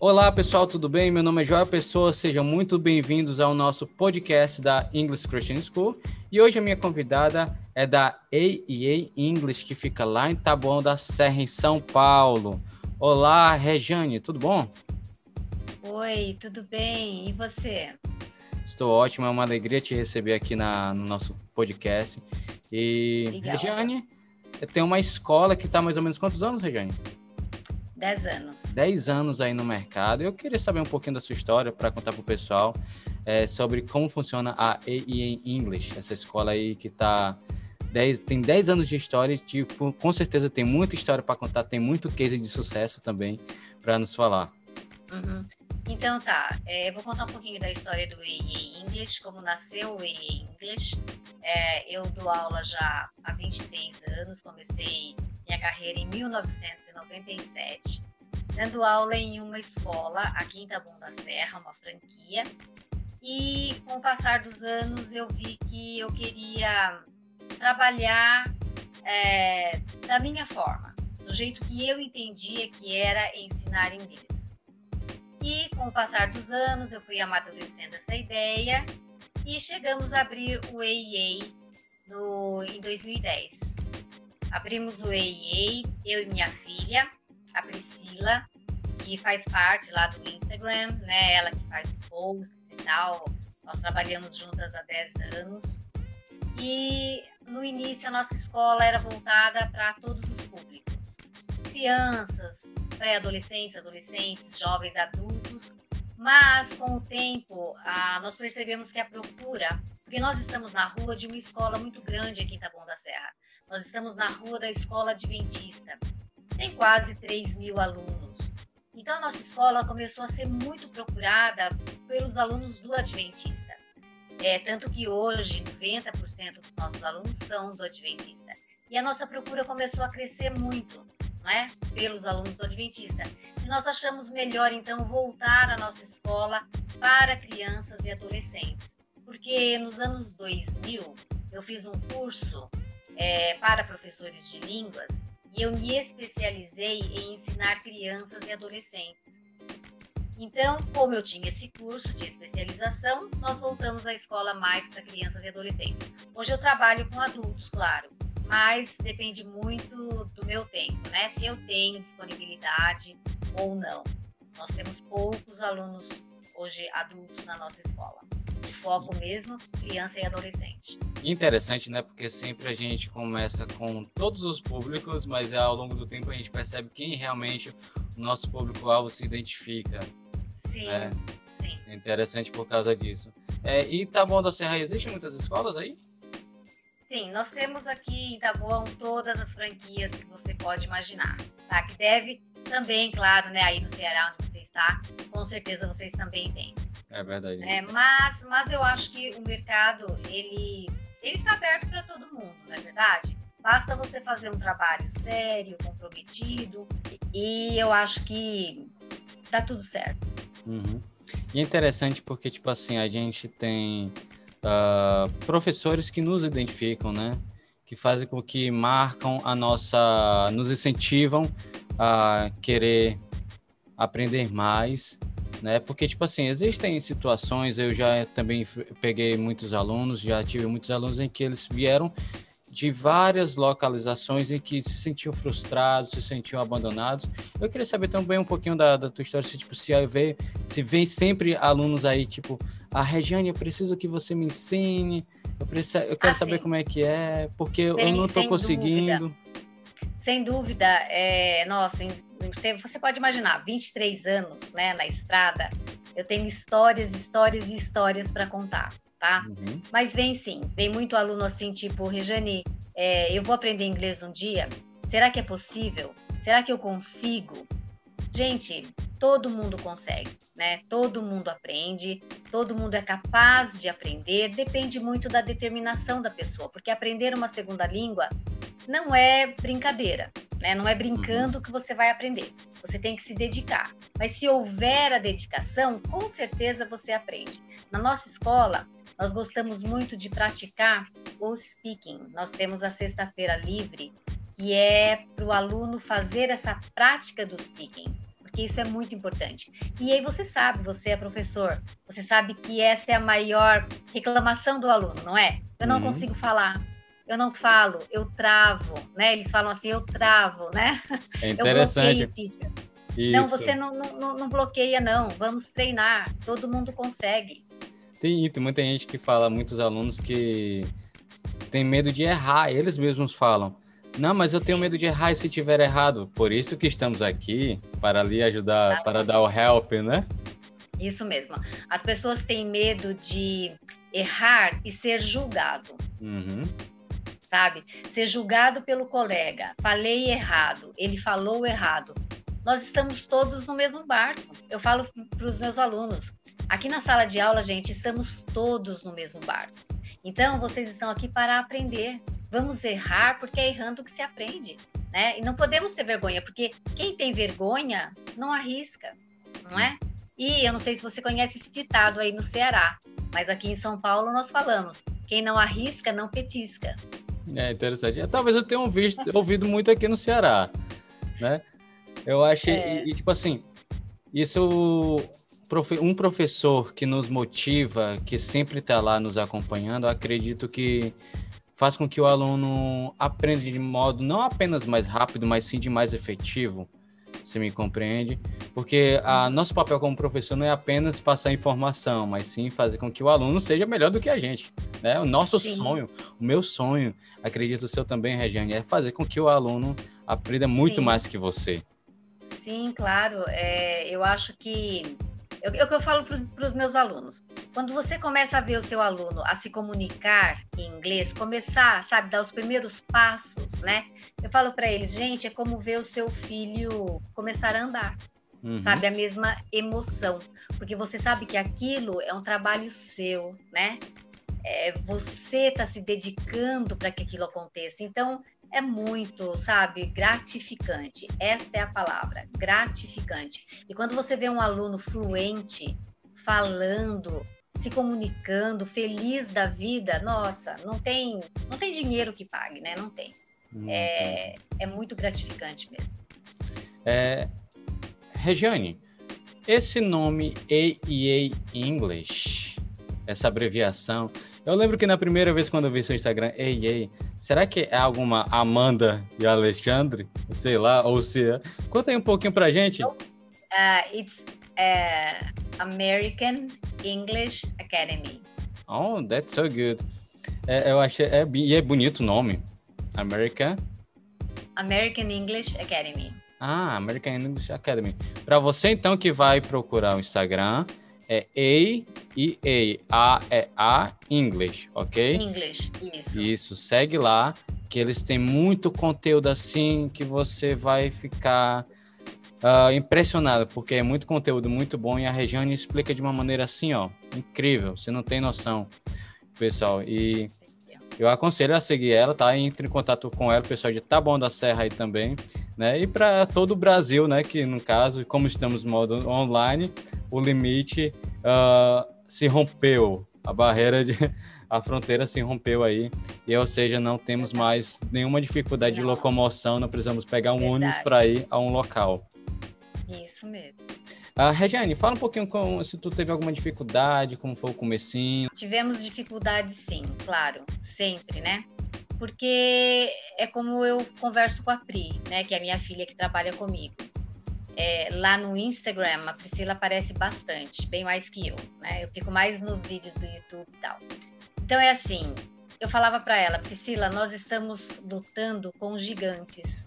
Olá pessoal, tudo bem? Meu nome é Joel Pessoa, sejam muito bem-vindos ao nosso podcast da English Christian School. E hoje a minha convidada é da AEA English, que fica lá em Taboão da Serra, em São Paulo. Olá, Rejane, tudo bom? Oi, tudo bem? E você? Estou ótimo, é uma alegria te receber aqui na, no nosso podcast. E, Legal. Rejane, tem uma escola que está mais ou menos quantos anos, Rejane? 10 anos. 10 anos aí no mercado. Eu queria saber um pouquinho da sua história para contar para o pessoal é, sobre como funciona a AEA English, essa escola aí que tá 10, tem 10 anos de história, tipo, com certeza tem muita história para contar, tem muito case de sucesso também para nos falar. Uhum. Então tá, é, eu vou contar um pouquinho da história do AEA English, como nasceu o AEA English. É, eu dou aula já há 23 anos, comecei minha carreira em 1997, dando aula em uma escola aqui em Taboão da Serra, uma franquia. E com o passar dos anos eu vi que eu queria trabalhar é, da minha forma, do jeito que eu entendia que era ensinar inglês. E com o passar dos anos eu fui amadurecendo essa ideia e chegamos a abrir o EIA no, em 2010. Abrimos o EIA, eu e minha filha, a Priscila, que faz parte lá do Instagram, né? Ela que faz os posts e tal. Nós trabalhamos juntas há 10 anos. E no início a nossa escola era voltada para todos os públicos. Crianças, pré-adolescentes, adolescentes, jovens, adultos. Mas com o tempo, ah, nós percebemos que a procura, porque nós estamos na rua de uma escola muito grande aqui em Taboão da Serra. Nós estamos na rua da Escola Adventista. Tem quase 3 mil alunos. Então, a nossa escola começou a ser muito procurada pelos alunos do Adventista. É, tanto que hoje 90% dos nossos alunos são do Adventista. E a nossa procura começou a crescer muito, não é? Pelos alunos do Adventista. E nós achamos melhor, então, voltar a nossa escola para crianças e adolescentes. Porque nos anos 2000, eu fiz um curso é, para professores de línguas e eu me especializei em ensinar crianças e adolescentes. Então, como eu tinha esse curso de especialização, nós voltamos à escola mais para crianças e adolescentes. Hoje eu trabalho com adultos, claro, mas depende muito do meu tempo, né? Se eu tenho disponibilidade ou não. Nós temos poucos alunos hoje adultos na nossa escola. Foco mesmo, criança e adolescente. Interessante, né? Porque sempre a gente começa com todos os públicos, mas ao longo do tempo a gente percebe quem realmente o nosso público-alvo se identifica. Sim, né? sim. É interessante por causa disso. É, e Taboão da Serra, existem muitas escolas aí? Sim, nós temos aqui em Taboão todas as franquias que você pode imaginar, tá? Que deve também, claro, né, aí no Ceará onde você está, com certeza vocês também têm. É verdade. É, mas, mas eu acho que o mercado, ele ele está aberto para todo mundo, não é verdade? Basta você fazer um trabalho sério, comprometido, e eu acho que dá tudo certo. Uhum. E é interessante porque, tipo assim, a gente tem uh, professores que nos identificam, né? Que fazem com que marcam a nossa. nos incentivam a querer aprender mais né? Porque, tipo assim, existem situações, eu já também peguei muitos alunos, já tive muitos alunos em que eles vieram de várias localizações em que se sentiam frustrados, se sentiam abandonados. Eu queria saber também um pouquinho da, da tua história, se, tipo, se, vê, se vem sempre alunos aí, tipo, a ah, Regiane, eu preciso que você me ensine, eu, preciso, eu quero ah, saber como é que é, porque sem, eu não estou conseguindo. Dúvida. Sem dúvida, é, nossa, você pode imaginar, 23 anos né, na estrada, eu tenho histórias, histórias e histórias para contar, tá? Uhum. Mas vem sim, vem muito aluno assim, tipo, Rejane, é, eu vou aprender inglês um dia, será que é possível? Será que eu consigo? Gente, todo mundo consegue, né? Todo mundo aprende, todo mundo é capaz de aprender, depende muito da determinação da pessoa, porque aprender uma segunda língua não é brincadeira, né? Não é brincando uhum. que você vai aprender. Você tem que se dedicar. Mas se houver a dedicação, com certeza você aprende. Na nossa escola, nós gostamos muito de praticar o speaking. Nós temos a sexta-feira livre, que é para o aluno fazer essa prática do speaking porque isso é muito importante. E aí você sabe, você é professor, você sabe que essa é a maior reclamação do aluno, não é? Eu não uhum. consigo falar, eu não falo, eu travo, né? Eles falam assim, eu travo, né? É interessante. Bloqueio, não, você não, não, não bloqueia, não. Vamos treinar, todo mundo consegue. Tem, tem muita gente que fala, muitos alunos que tem medo de errar, eles mesmos falam. Não, mas eu tenho medo de errar e se tiver errado. Por isso que estamos aqui, para lhe ajudar, ah, para dar o help, né? Isso mesmo. As pessoas têm medo de errar e ser julgado. Uhum. Sabe? Ser julgado pelo colega. Falei errado, ele falou errado. Nós estamos todos no mesmo barco. Eu falo para os meus alunos. Aqui na sala de aula, gente, estamos todos no mesmo barco. Então, vocês estão aqui para aprender. Vamos errar porque é errando que se aprende, né? E não podemos ter vergonha, porque quem tem vergonha não arrisca, não é? E eu não sei se você conhece esse ditado aí no Ceará, mas aqui em São Paulo nós falamos: quem não arrisca não petisca. É interessante. Talvez eu tenha visto, ouvido muito aqui no Ceará, né? Eu achei, é... e, tipo assim, isso um professor que nos motiva, que sempre está lá nos acompanhando, acredito que faz com que o aluno aprenda de modo não apenas mais rápido, mas sim de mais efetivo. Você me compreende? Porque a nosso papel como professor não é apenas passar informação, mas sim fazer com que o aluno seja melhor do que a gente. Né? O nosso sim. sonho, o meu sonho, acredito o seu também, Regiane, é fazer com que o aluno aprenda muito sim. mais que você. Sim, claro. É, eu acho que é o que eu falo para os meus alunos. Quando você começa a ver o seu aluno a se comunicar em inglês, começar, sabe, dar os primeiros passos, né? Eu falo para eles, gente, é como ver o seu filho começar a andar. Uhum. Sabe, a mesma emoção. Porque você sabe que aquilo é um trabalho seu, né? É, você está se dedicando para que aquilo aconteça. Então, é muito, sabe, gratificante. Esta é a palavra, gratificante. E quando você vê um aluno fluente, falando, se comunicando, feliz da vida, nossa, não tem, não tem dinheiro que pague, né? Não tem. É, é muito gratificante mesmo. É, Regiane, esse nome AEA English, essa abreviação, eu lembro que na primeira vez quando eu vi seu Instagram, ei, será que é alguma Amanda e Alexandre? Sei lá, ou se é. Conta aí um pouquinho pra gente. Uh, it's uh, American English Academy. Oh, that's so good. É, eu achei, é, e é bonito o nome. American? American English Academy. Ah, American English Academy. Para você então que vai procurar o Instagram, é A e A. A é A, English, ok? English, isso. Isso, segue lá, que eles têm muito conteúdo assim que você vai ficar uh, impressionado, porque é muito conteúdo muito bom e a Regiane explica de uma maneira assim, ó, incrível, você não tem noção, pessoal. E eu aconselho a seguir ela, tá? Entre em contato com ela, o pessoal de Bom da Serra aí também, né? E para todo o Brasil, né? Que no caso, como estamos modo online, o limite uh, se rompeu, a barreira de a fronteira se rompeu aí, e ou seja, não temos mais nenhuma dificuldade não. de locomoção, não precisamos pegar um Verdade. ônibus para ir a um local. Isso mesmo. Uh, Regiane, fala um pouquinho com, se tu teve alguma dificuldade, como foi o comecinho. Tivemos dificuldades sim, claro, sempre, né? Porque é como eu converso com a Pri, né, que é a minha filha que trabalha comigo é, lá no Instagram, a Priscila aparece bastante, bem mais que eu, né? Eu fico mais nos vídeos do YouTube e tal. Então é assim, eu falava para ela, Priscila, nós estamos lutando com gigantes,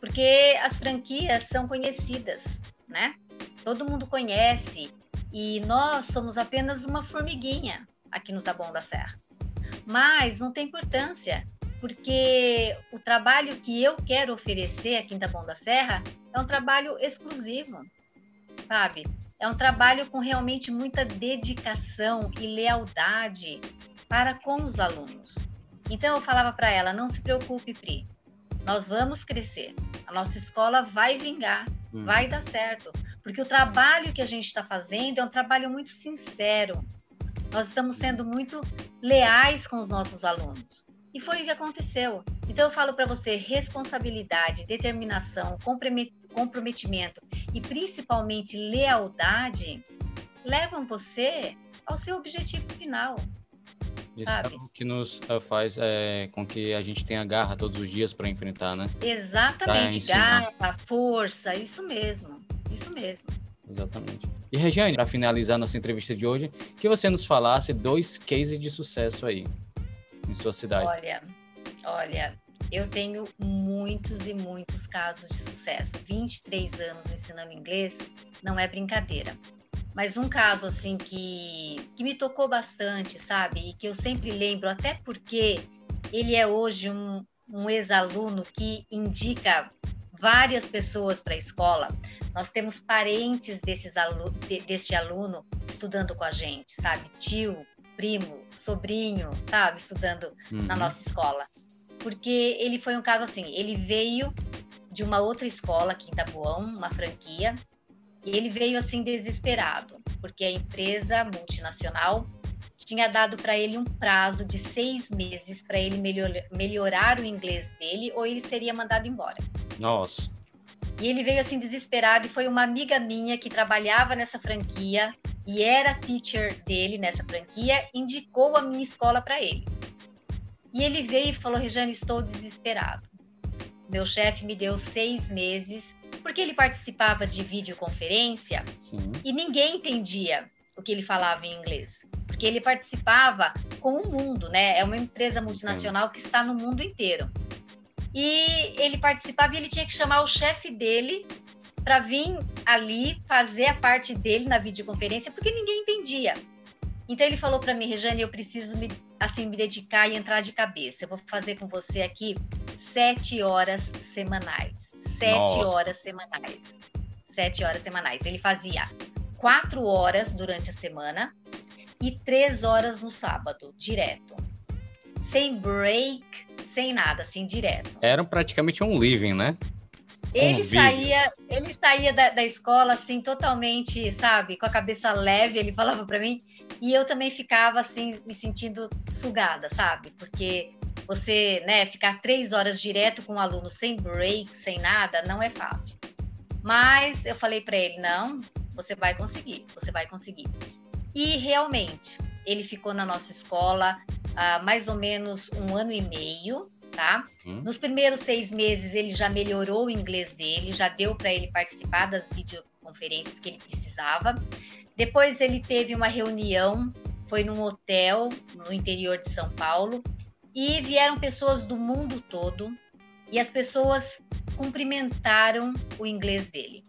porque as franquias são conhecidas, né? Todo mundo conhece e nós somos apenas uma formiguinha aqui no Taboão da Serra. Mas não tem importância porque o trabalho que eu quero oferecer aqui em Taboão da Serra é um trabalho exclusivo, sabe? É um trabalho com realmente muita dedicação e lealdade para com os alunos. Então eu falava para ela: não se preocupe, Pri, nós vamos crescer, a nossa escola vai vingar, hum. vai dar certo, porque o trabalho que a gente está fazendo é um trabalho muito sincero. Nós estamos sendo muito leais com os nossos alunos. E foi o que aconteceu. Então eu falo para você, responsabilidade, determinação, comprometimento e principalmente lealdade levam você ao seu objetivo final. Isso sabe? é o que nos uh, faz é, com que a gente tenha garra todos os dias para enfrentar, né? Exatamente, garra, força, isso mesmo, isso mesmo. Exatamente. E Regiane, para finalizar nossa entrevista de hoje, que você nos falasse dois cases de sucesso aí em sua cidade. Olha, olha, eu tenho muitos e muitos casos de sucesso. 23 anos ensinando inglês não é brincadeira. Mas um caso assim que, que me tocou bastante, sabe? E que eu sempre lembro, até porque ele é hoje um, um ex-aluno que indica várias pessoas para a escola. Nós temos parentes desses alu de, deste aluno estudando com a gente, sabe? Tio, primo, sobrinho, sabe? Estudando uhum. na nossa escola. Porque ele foi um caso assim, ele veio de uma outra escola aqui em Tabuão, uma franquia, e ele veio assim desesperado, porque a empresa multinacional tinha dado para ele um prazo de seis meses para ele melhor, melhorar o inglês dele ou ele seria mandado embora. Nossa. E ele veio assim desesperado e foi uma amiga minha que trabalhava nessa franquia e era teacher dele nessa franquia, indicou a minha escola para ele. E ele veio e falou: Rejane, estou desesperado. Meu chefe me deu seis meses, porque ele participava de videoconferência Sim. e ninguém entendia o que ele falava em inglês. Porque ele participava com o mundo, né? É uma empresa multinacional Sim. que está no mundo inteiro. E ele participava e ele tinha que chamar o chefe dele para vir ali fazer a parte dele na videoconferência, porque ninguém entendia. Então ele falou para mim, Rejane, eu preciso me, assim me dedicar e entrar de cabeça. Eu vou fazer com você aqui sete horas semanais, sete Nossa. horas semanais, sete horas semanais. Ele fazia quatro horas durante a semana e três horas no sábado, direto, sem break, sem nada, assim, direto. Era praticamente um living, né? Ele saía, ele saía da, da, escola assim totalmente, sabe, com a cabeça leve. Ele falava para mim e eu também ficava assim me sentindo sugada, sabe? Porque você, né, ficar três horas direto com o um aluno sem break, sem nada, não é fácil. Mas eu falei para ele não, você vai conseguir, você vai conseguir. E realmente ele ficou na nossa escola há mais ou menos um ano e meio tá? Hum. Nos primeiros seis meses ele já melhorou o inglês dele, já deu para ele participar das videoconferências que ele precisava. Depois ele teve uma reunião, foi num hotel no interior de São Paulo e vieram pessoas do mundo todo e as pessoas cumprimentaram o inglês dele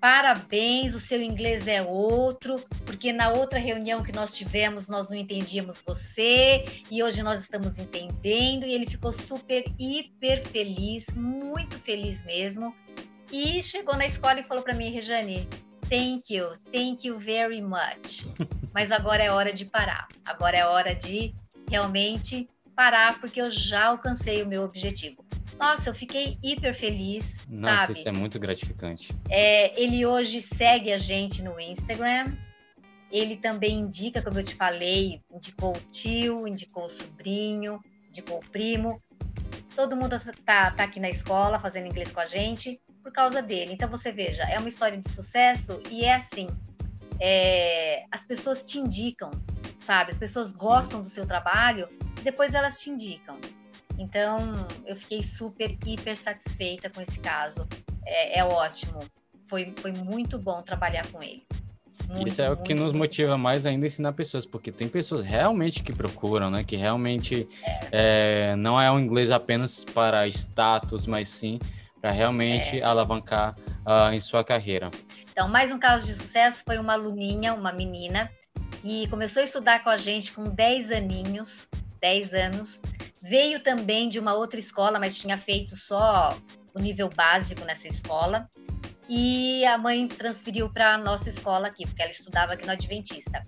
parabéns, o seu inglês é outro, porque na outra reunião que nós tivemos nós não entendíamos você e hoje nós estamos entendendo. E ele ficou super, hiper feliz, muito feliz mesmo. E chegou na escola e falou para mim, Rejane, thank you, thank you very much. Mas agora é hora de parar, agora é hora de realmente parar, porque eu já alcancei o meu objetivo. Nossa, eu fiquei hiper feliz. Nossa, sabe? isso é muito gratificante. É, ele hoje segue a gente no Instagram. Ele também indica, como eu te falei, indicou o tio, indicou o sobrinho, indicou o primo. Todo mundo está tá aqui na escola fazendo inglês com a gente por causa dele. Então você veja, é uma história de sucesso e é assim. É, as pessoas te indicam, sabe? As pessoas gostam do seu trabalho, depois elas te indicam. Então, eu fiquei super, hiper satisfeita com esse caso. É, é ótimo. Foi, foi muito bom trabalhar com ele. Muito, Isso é o que nos motiva mais ainda a ensinar pessoas, porque tem pessoas realmente que procuram, né? Que realmente é. É, não é um inglês apenas para status, mas sim para realmente é. alavancar uh, em sua carreira. Então, mais um caso de sucesso foi uma aluninha, uma menina, que começou a estudar com a gente com 10 aninhos, 10 anos, Veio também de uma outra escola, mas tinha feito só o nível básico nessa escola. E a mãe transferiu para a nossa escola aqui, porque ela estudava aqui no Adventista.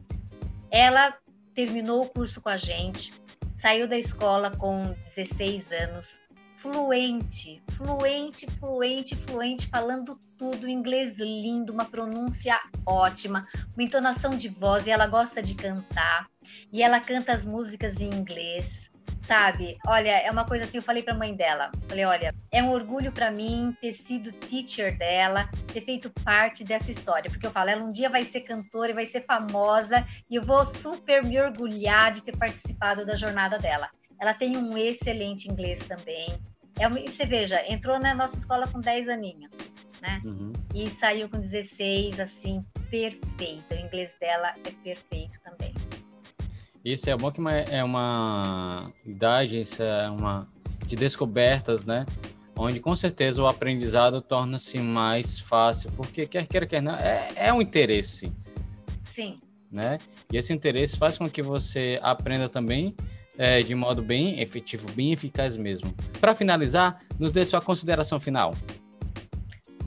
Ela terminou o curso com a gente, saiu da escola com 16 anos, fluente, fluente, fluente, fluente, falando tudo, inglês lindo, uma pronúncia ótima, uma entonação de voz, e ela gosta de cantar, e ela canta as músicas em inglês sabe? Olha, é uma coisa assim, eu falei para a mãe dela, falei, olha, é um orgulho para mim ter sido teacher dela, ter feito parte dessa história, porque eu falo, ela um dia vai ser cantora e vai ser famosa e eu vou super me orgulhar de ter participado da jornada dela. Ela tem um excelente inglês também. É uma, você veja, entrou na nossa escola com 10 aninhos, né? Uhum. E saiu com 16, assim, perfeito. O inglês dela é perfeito também. Isso é bom que é uma idade, isso é uma de descobertas, né? Onde com certeza o aprendizado torna-se mais fácil, porque quer queira, quer não, é, é um interesse. Sim. Né? E esse interesse faz com que você aprenda também é, de modo bem efetivo, bem eficaz mesmo. Para finalizar, nos dê sua consideração final.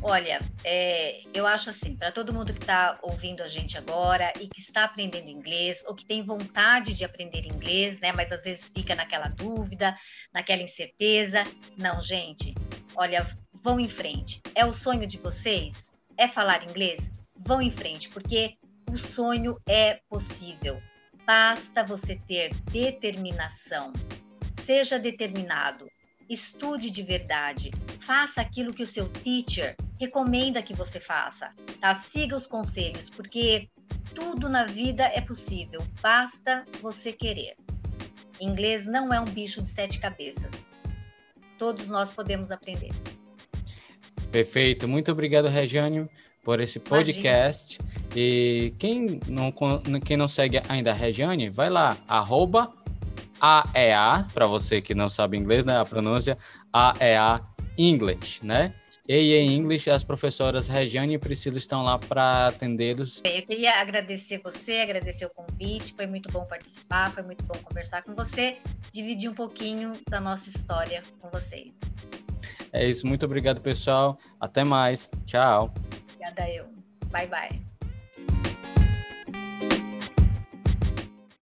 Olha, é, eu acho assim, para todo mundo que está ouvindo a gente agora e que está aprendendo inglês ou que tem vontade de aprender inglês, né, mas às vezes fica naquela dúvida, naquela incerteza. Não, gente, olha, vão em frente. É o sonho de vocês? É falar inglês? Vão em frente, porque o sonho é possível. Basta você ter determinação. Seja determinado. Estude de verdade. Faça aquilo que o seu teacher recomenda que você faça. Tá? Siga os conselhos, porque tudo na vida é possível. Basta você querer. Inglês não é um bicho de sete cabeças. Todos nós podemos aprender. Perfeito. Muito obrigado, Regiane, por esse podcast. Imagina. E quem não, quem não segue ainda a Regiane, vai lá, arroba AEA, para você que não sabe inglês, né? A pronúncia AEA English, né? EA English, as professoras Regiane e Priscila estão lá para atendê-los. Eu queria agradecer você, agradecer o convite, foi muito bom participar, foi muito bom conversar com você, dividir um pouquinho da nossa história com vocês. É isso, muito obrigado, pessoal. Até mais. Tchau. Obrigada eu. Bye, bye.